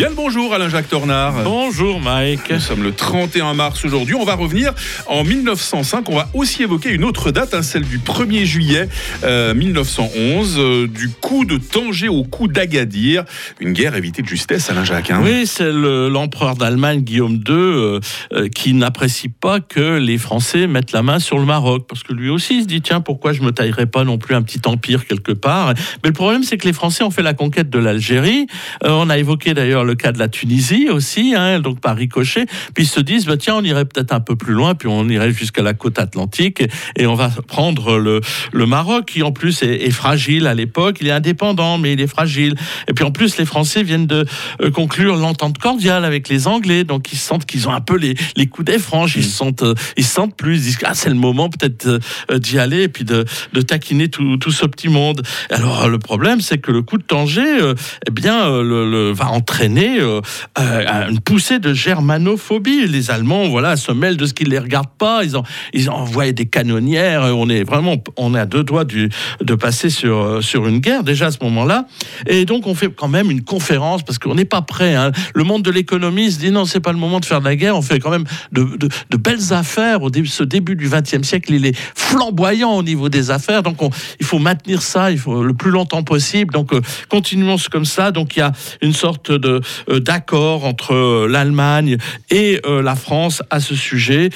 Bien le bonjour Alain-Jacques Tornard. Bonjour Mike. Nous sommes le 31 mars aujourd'hui. On va revenir en 1905. On va aussi évoquer une autre date, hein, celle du 1er juillet 1911, euh, euh, du coup de Tanger au coup d'Agadir. Une guerre évitée de justesse, Alain-Jacques. Hein. Oui, c'est l'empereur d'Allemagne, Guillaume II, euh, qui n'apprécie pas que les Français mettent la main sur le Maroc. Parce que lui aussi, il se dit, tiens, pourquoi je me taillerais pas non plus un petit empire quelque part? Mais le problème, c'est que les Français ont fait la conquête de l'Algérie. on a évoqué d'ailleurs le cas de la Tunisie aussi, hein, donc par ricochet. Puis ils se disent, bah, tiens, on irait peut-être un peu plus loin, puis on irait jusqu'à la côte atlantique et, on va prendre le, le, Maroc, qui en plus est, fragile à l'époque. Il est indépendant, mais il est fragile. Et puis en plus, les Français viennent de euh, conclure l'entente cordiale avec les Anglais, donc ils sentent qu'ils ont un peu les, les coups des franches, ils, mm. se sentent, euh, ils sentent plus, ils disent, ah, c'est le moment peut-être euh, d'y aller et puis de, de taquiner tout, tout, ce petit monde. Alors le problème, c'est que le coup de Tanger, eh bien, le, le, va entraîner euh, euh, une poussée de germanophobie. Les Allemands, voilà, se mêlent de ce qu'ils ne les regardent pas. Ils, ont, envoient des canonnières. On est vraiment, on est à deux doigts du, de passer sur, euh, sur une guerre déjà à ce moment-là. Et donc on fait quand même une conférence parce qu'on n'est pas prêt. Hein. Le monde de l'économie se dit non, c'est pas le moment de faire de la guerre. On fait quand même de, belles affaires. Au début, ce début du XXe siècle, il est flamboyant au niveau des affaires. Donc il faut maintenir ça, il faut le plus longtemps possible. Donc continuons comme ça. Donc il y a une sorte de euh, d'accord entre euh, l'Allemagne et euh, la France à ce sujet.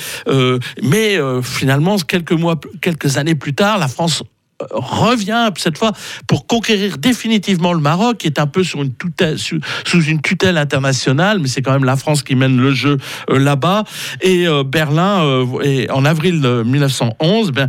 mais finalement, quelques mois, quelques années plus tard, la France revient cette fois pour conquérir définitivement le Maroc, qui est un peu sur une tutelle, sous, une tutelle internationale, mais c'est quand même la France qui mène le jeu euh, là-bas. Et euh, Berlin, euh, en avril 1911, ben,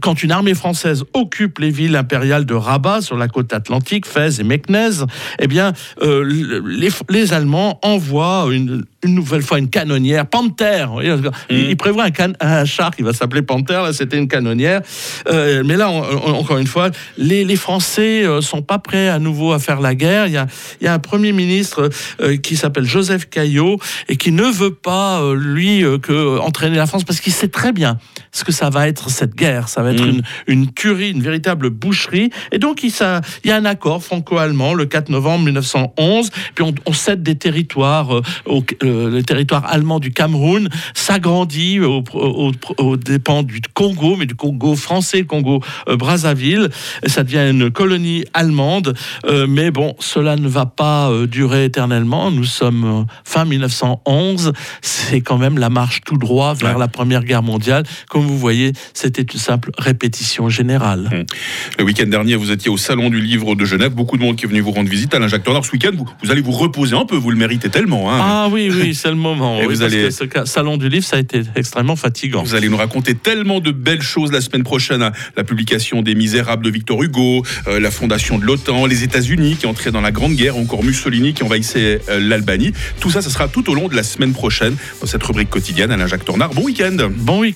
quand une armée française occupe les villes impériales de Rabat sur la côte atlantique, Fès et Meknès, eh bien, les, les, Allemands envoient une, une nouvelle fois une canonnière, Panther. Mmh. Il, prévoit un, un, char qui va s'appeler Panther, là c'était une canonnière. mais là, encore une fois, les, Français euh, sont pas prêts à nouveau à faire la guerre. Il y a, il y a un Premier ministre euh, qui s'appelle Joseph Caillot et qui ne veut pas, euh, lui, que entraîner la France parce qu'il sait très bien ce que ça va être cette guerre. Ça va être mm. une, une tuerie, une véritable boucherie. Et donc, il, ça, il y a un accord franco-allemand le 4 novembre 1911. Puis on, cède des territoires, au, le territoire allemand du Cameroun s'agrandit aux dépens du Congo, mais du Congo français, le Congo Brazzaville. Ça devient une colonie allemande. Euh, mais bon, cela ne va pas euh, durer éternellement. Nous sommes euh, fin 1911. C'est quand même la marche tout droit vers la Première Guerre mondiale. Comme vous voyez, c'était une simple répétition générale. Hum. Le week-end dernier, vous étiez au Salon du Livre de Genève. Beaucoup de monde qui est venu vous rendre visite. Alain Jacques Tornard, ce week-end, vous, allez vous reposer un peu. Vous le méritez tellement. Hein. Ah oui, oui, c'est le moment. Et vous allez... ce Salon du Livre, ça a été extrêmement fatigant. Vous allez nous raconter tellement de belles choses la semaine prochaine. Hein. La publication des Misérables de Victor Hugo, euh, la fondation de l'OTAN, les États-Unis qui entraient dans la Grande Guerre, encore Mussolini qui envahissait euh, l'Albanie. Tout ça, ce sera tout au long de la semaine prochaine dans cette rubrique quotidienne. Alain Jacques Tornard, bon week-end. Bon week